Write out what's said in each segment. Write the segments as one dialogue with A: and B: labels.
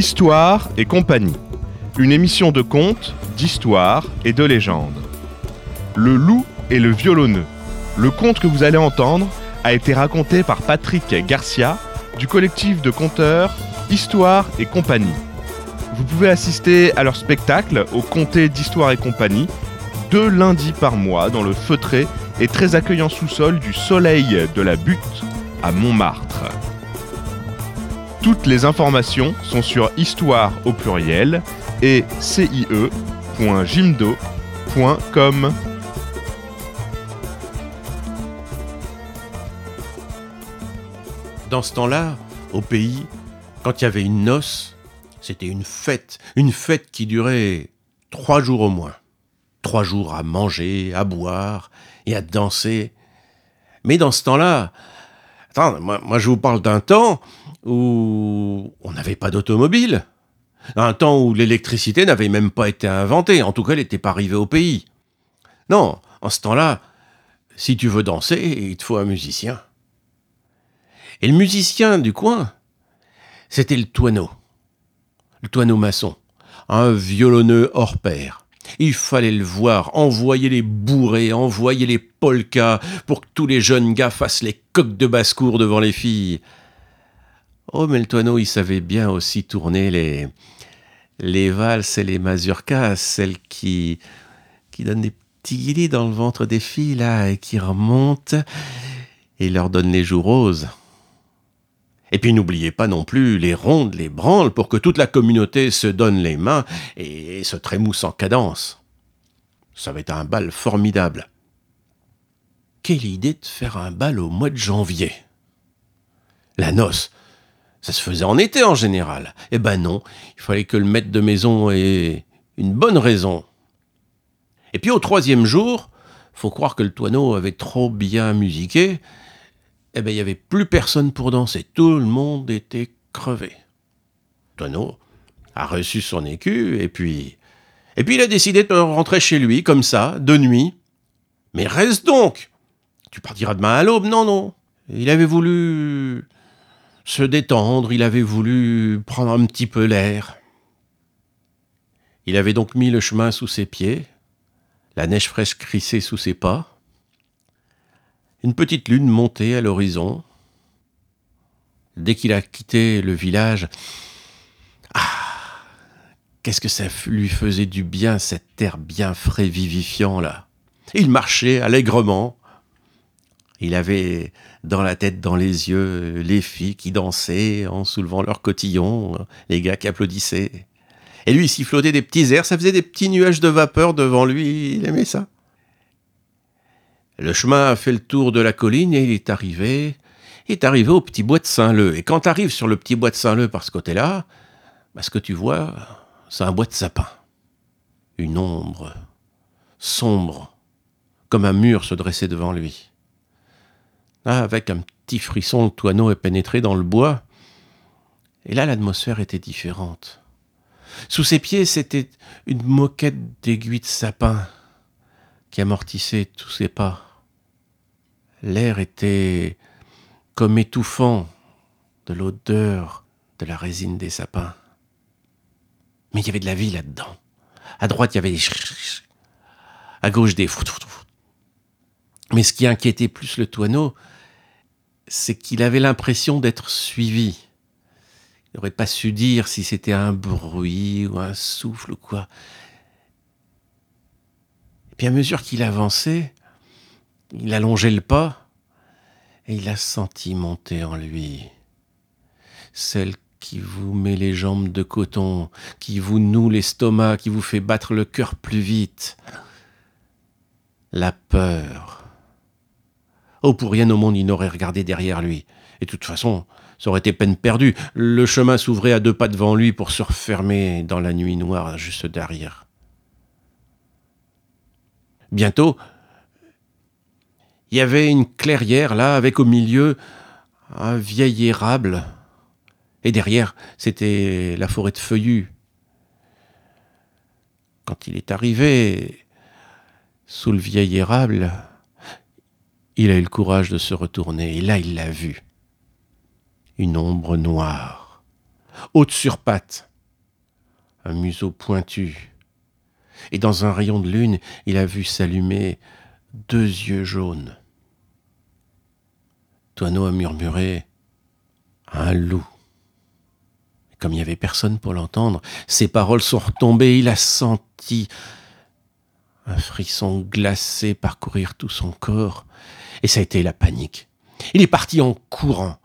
A: Histoire et compagnie. Une émission de contes, d'histoire et de légendes. Le loup et le violonneux. Le conte que vous allez entendre a été raconté par Patrick Garcia du collectif de conteurs Histoire et compagnie. Vous pouvez assister à leur spectacle au comté d'Histoire et compagnie deux lundis par mois dans le feutré et très accueillant sous-sol du Soleil de la Butte à Montmartre. Toutes les informations sont sur histoire au pluriel et cie.gimdo.com.
B: Dans ce temps-là, au pays, quand il y avait une noce, c'était une fête, une fête qui durait trois jours au moins. Trois jours à manger, à boire et à danser. Mais dans ce temps-là, attends, moi je vous parle d'un temps où on n'avait pas d'automobile. Un temps où l'électricité n'avait même pas été inventée, en tout cas elle n'était pas arrivée au pays. Non, en ce temps-là, si tu veux danser, il te faut un musicien. Et le musicien du coin, c'était le toineau. Le toineau maçon. Un violonneux hors pair. Il fallait le voir, envoyer les bourrées, envoyer les polkas pour que tous les jeunes gars fassent les coques de basse-cour devant les filles. Oh, toineau, il savait bien aussi tourner les, les valses et les mazurkas, celles qui, qui donnent des petits guillis dans le ventre des filles, là, et qui remontent et leur donnent les joues roses. Et puis n'oubliez pas non plus les rondes, les branles, pour que toute la communauté se donne les mains et se trémousse en cadence. Ça va être un bal formidable. Quelle idée de faire un bal au mois de janvier? La noce, ça se faisait en été en général. Eh ben non, il fallait que le maître de maison ait une bonne raison. Et puis au troisième jour, faut croire que le toineau avait trop bien musiqué, eh ben il y avait plus personne pour danser. Tout le monde était crevé. Toineau a reçu son écu et puis et puis il a décidé de rentrer chez lui comme ça, de nuit. Mais reste donc. Tu partiras demain à l'aube? Non non. Il avait voulu se détendre, il avait voulu prendre un petit peu l'air. Il avait donc mis le chemin sous ses pieds, la neige fraîche crissée sous ses pas. Une petite lune montait à l'horizon. Dès qu'il a quitté le village, ah, qu'est-ce que ça lui faisait du bien, cet air bien frais, vivifiant là. Il marchait allègrement. Il avait dans la tête, dans les yeux, les filles qui dansaient en soulevant leurs cotillons, les gars qui applaudissaient. Et lui, il sifflotait des petits airs, ça faisait des petits nuages de vapeur devant lui, il aimait ça. Le chemin a fait le tour de la colline et il est arrivé, est arrivé au petit bois de Saint-Leu. Et quand tu arrives sur le petit bois de Saint-Leu par ce côté-là, bah, ce que tu vois, c'est un bois de sapin. Une ombre sombre, comme un mur se dressait devant lui. Ah, avec un petit frisson, le toineau est pénétré dans le bois. Et là, l'atmosphère était différente. Sous ses pieds, c'était une moquette d'aiguilles de sapin qui amortissait tous ses pas. L'air était comme étouffant de l'odeur de la résine des sapins. Mais il y avait de la vie là-dedans. À droite, il y avait des à gauche des Mais ce qui inquiétait plus le toineau, c'est qu'il avait l'impression d'être suivi. Il n'aurait pas su dire si c'était un bruit ou un souffle ou quoi. Et puis à mesure qu'il avançait, il allongeait le pas et il a senti monter en lui celle qui vous met les jambes de coton, qui vous noue l'estomac, qui vous fait battre le cœur plus vite. La peur Oh, pour rien au monde, il n'aurait regardé derrière lui. Et de toute façon, ça aurait été peine perdue. Le chemin s'ouvrait à deux pas devant lui pour se refermer dans la nuit noire juste derrière. Bientôt, il y avait une clairière là, avec au milieu un vieil érable. Et derrière, c'était la forêt de feuillus. Quand il est arrivé sous le vieil érable, il a eu le courage de se retourner, et là il l'a vue. Une ombre noire, haute sur pattes, un museau pointu. Et dans un rayon de lune, il a vu s'allumer deux yeux jaunes. Toineau a murmuré Un loup. Comme il n'y avait personne pour l'entendre, ses paroles sont retombées. Il a senti un frisson glacé parcourir tout son corps. Et ça a été la panique. Il est parti en courant,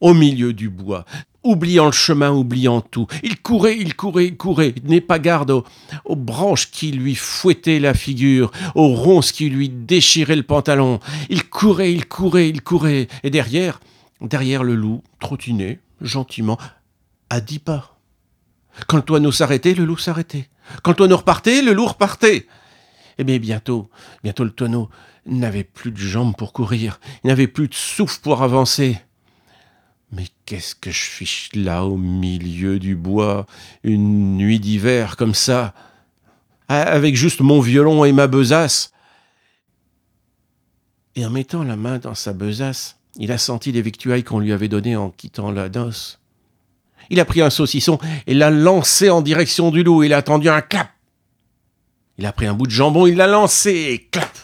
B: au milieu du bois, oubliant le chemin, oubliant tout. Il courait, il courait, il courait, il n'est pas garde aux, branches qui lui fouettaient la figure, aux ronces qui lui déchiraient le pantalon. Il courait, il courait, il courait. Et derrière, derrière le loup, trottinait, gentiment, à dix pas. Quand le toineau s'arrêtait, le loup s'arrêtait. Quand le toineau repartait, le loup repartait. Eh bien, bientôt, bientôt le tonneau n'avait plus de jambes pour courir, il n'avait plus de souffle pour avancer. Mais qu'est-ce que je fiche là au milieu du bois, une nuit d'hiver comme ça, avec juste mon violon et ma besace Et en mettant la main dans sa besace, il a senti les victuailles qu'on lui avait données en quittant la noce. Il a pris un saucisson et l'a lancé en direction du loup. Il a attendu un clap. Il a pris un bout de jambon, il l'a lancé clap.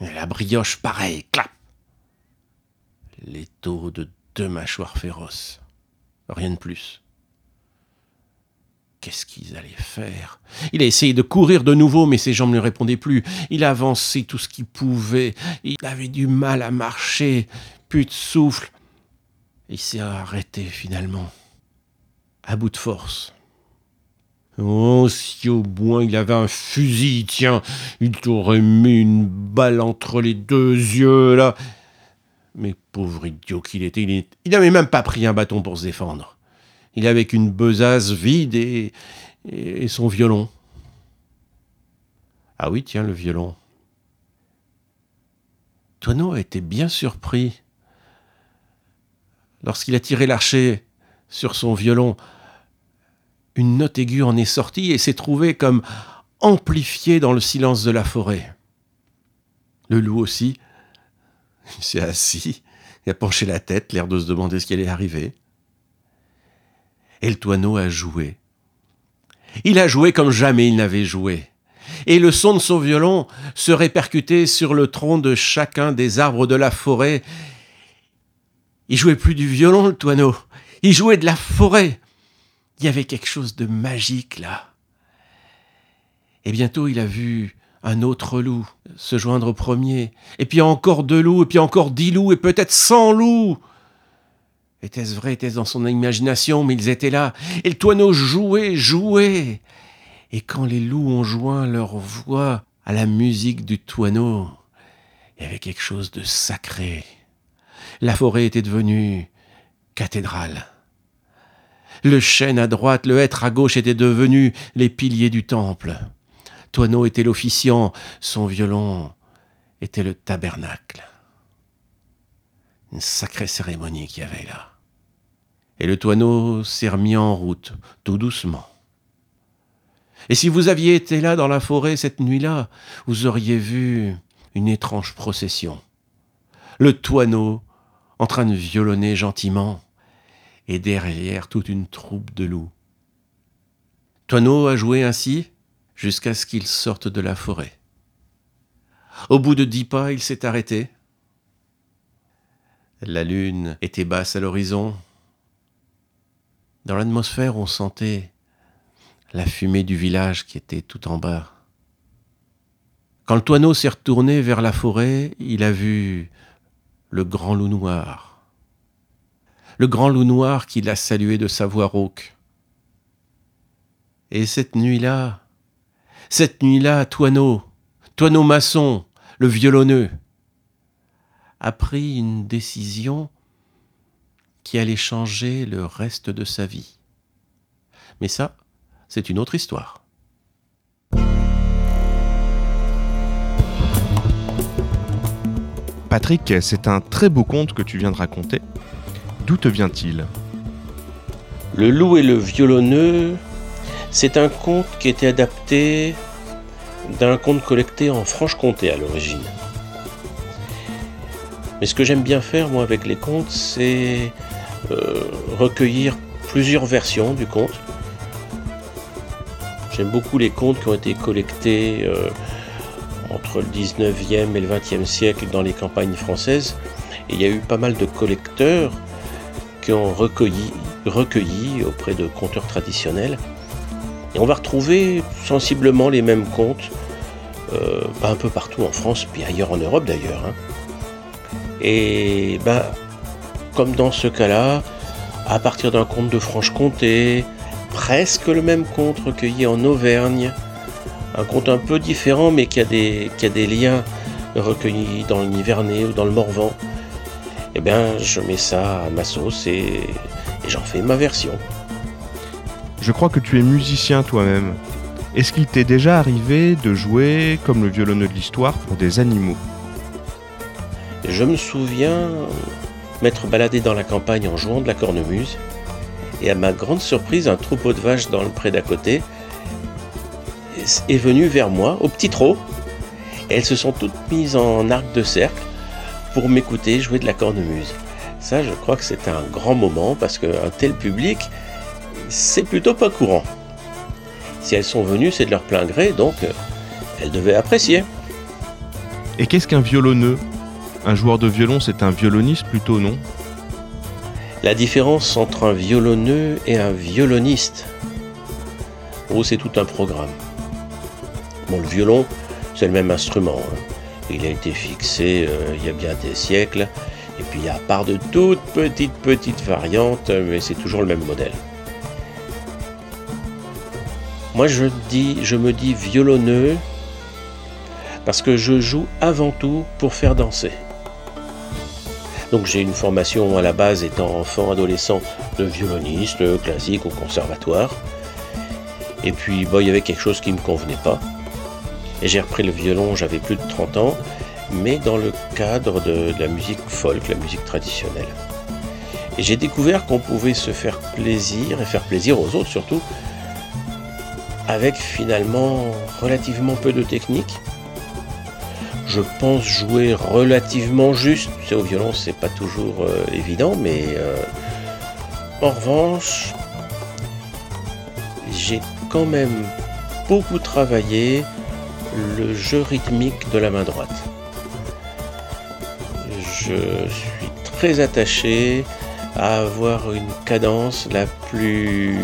B: La brioche, pareil, clap. Les taux de deux mâchoires féroces. Rien de plus. Qu'est-ce qu'ils allaient faire? Il a essayé de courir de nouveau, mais ses jambes ne répondaient plus. Il a avancé tout ce qu'il pouvait. Il avait du mal à marcher, plus de souffle. Il s'est arrêté finalement, à bout de force. Oh, si au moins il avait un fusil, tiens, il t'aurait mis une balle entre les deux yeux, là. Mais pauvre idiot qu'il était, il n'avait même pas pris un bâton pour se défendre. Il avait qu'une besace vide et, et son violon. Ah oui, tiens, le violon. Toineau a été bien surpris. Lorsqu'il a tiré l'archer sur son violon, une note aiguë en est sortie et s'est trouvée comme amplifiée dans le silence de la forêt. Le loup aussi, il s'est assis, il a penché la tête, l'air de se demander ce qui allait arriver. Et le toineau a joué. Il a joué comme jamais il n'avait joué. Et le son de son violon se répercutait sur le tronc de chacun des arbres de la forêt. Il jouait plus du violon, le toineau. Il jouait de la forêt. Il y avait quelque chose de magique là. Et bientôt il a vu un autre loup se joindre au premier, et puis encore deux loups, et puis encore dix loups, et peut-être cent loups. Était-ce vrai, était-ce dans son imagination, mais ils étaient là, et le toineau jouait, jouait. Et quand les loups ont joint leur voix à la musique du toineau, il y avait quelque chose de sacré. La forêt était devenue cathédrale. Le chêne à droite, le hêtre à gauche étaient devenus les piliers du temple. Toineau était l'officiant, son violon était le tabernacle. Une sacrée cérémonie qu'il y avait là. Et le Toineau s'est remis en route, tout doucement. Et si vous aviez été là dans la forêt cette nuit-là, vous auriez vu une étrange procession. Le Toineau en train de violonner gentiment, et derrière toute une troupe de loups. Toineau a joué ainsi jusqu'à ce qu'il sorte de la forêt. Au bout de dix pas, il s'est arrêté. La lune était basse à l'horizon. Dans l'atmosphère, on sentait la fumée du village qui était tout en bas. Quand le toineau s'est retourné vers la forêt, il a vu le grand loup noir le grand loup noir qui l'a salué de sa voix rauque. Et cette nuit-là, cette nuit-là, Toineau, Toineau maçon, le violonneux, a pris une décision qui allait changer le reste de sa vie. Mais ça, c'est une autre histoire.
A: Patrick, c'est un très beau conte que tu viens de raconter. D'où te vient-il
C: Le loup et le violonneux, c'est un conte qui était adapté d'un conte collecté en Franche-Comté à l'origine. Mais ce que j'aime bien faire, moi, avec les contes, c'est euh, recueillir plusieurs versions du conte
B: J'aime beaucoup les contes qui ont été collectés euh, entre le 19e et le 20e siècle dans les campagnes françaises. Il y a eu pas mal de collecteurs qui ont recueilli, auprès de conteurs traditionnels. Et on va retrouver sensiblement les mêmes contes, euh, un peu partout en France, puis ailleurs en Europe d'ailleurs. Hein. Et ben, comme dans ce cas-là, à partir d'un conte de Franche-Comté, presque le même conte recueilli en Auvergne, un conte un peu différent mais qui a des, qui a des liens recueillis dans le Nivernais ou dans le Morvan, eh bien je mets ça à ma sauce et, et j'en fais ma version.
A: Je crois que tu es musicien toi-même. Est-ce qu'il t'est déjà arrivé de jouer comme le violonneux de l'histoire pour des animaux?
B: Je me souviens m'être baladé dans la campagne en jouant de la cornemuse, et à ma grande surprise, un troupeau de vaches dans le pré d'à côté est venu vers moi au petit trot. Elles se sont toutes mises en arc de cercle pour m'écouter jouer de la cornemuse. Ça, je crois que c'est un grand moment parce qu'un tel public, c'est plutôt pas courant. Si elles sont venues, c'est de leur plein gré, donc euh, elles devaient apprécier.
A: Et qu'est-ce qu'un violonneux? Un joueur de violon, c'est un violoniste plutôt, non?
B: La différence entre un violonneux et un violoniste, oh, c'est tout un programme. Bon, le violon, c'est le même instrument. Hein. Il a été fixé euh, il y a bien des siècles. Et puis, à part de toutes petites, petites variantes, mais c'est toujours le même modèle. Moi, je, dis, je me dis violonneux parce que je joue avant tout pour faire danser. Donc j'ai une formation à la base étant enfant, adolescent, de violoniste classique au conservatoire. Et puis il y avait quelque chose qui ne me convenait pas. Et j'ai repris le violon, j'avais plus de 30 ans, mais dans le cadre de, la musique folk, la musique traditionnelle. Et j'ai découvert qu'on pouvait se faire plaisir, et faire plaisir aux autres surtout, avec finalement relativement peu de technique. Je pense jouer relativement juste. Au violon, c'est pas toujours euh, évident, mais euh, en revanche, j'ai quand même beaucoup travaillé le jeu rythmique de la main droite. Je suis très attaché à avoir une cadence la plus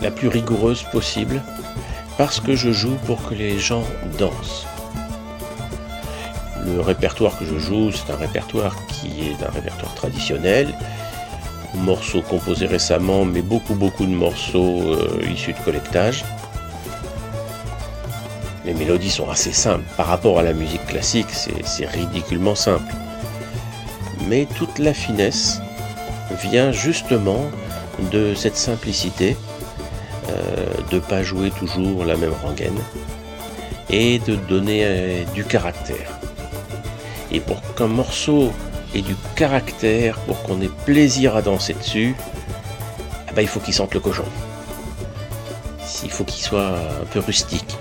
B: la plus rigoureuse possible parce que je joue pour que les gens dansent. Le répertoire que je joue, c'est un répertoire qui est un répertoire traditionnel, morceaux composés récemment, mais beaucoup beaucoup de morceaux euh, issus de collectage. Les mélodies sont assez simples. Par rapport à la musique classique, c'est ridiculement simple. Mais toute la finesse vient justement de cette simplicité euh, de ne pas jouer toujours la même rengaine et de donner euh, du caractère. Et pour qu'un morceau ait du caractère, pour qu'on ait plaisir à danser dessus, eh ben, il faut qu'il sente le cochon. Il faut qu'il soit un peu rustique.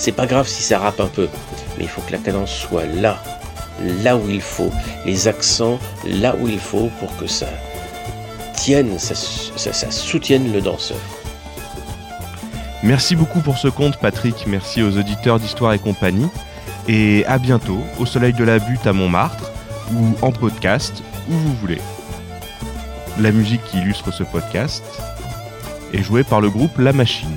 B: C'est pas grave si ça rappe un peu, mais il faut que la cadence soit là, là où il faut, les accents là où il faut pour que ça tienne, ça soutienne le danseur.
A: Merci beaucoup pour ce compte, Patrick. Merci aux auditeurs d'Histoire et compagnie. Et à bientôt au Soleil de la Butte à Montmartre ou en podcast, où vous voulez. La musique qui illustre ce podcast est jouée par le groupe La Machine.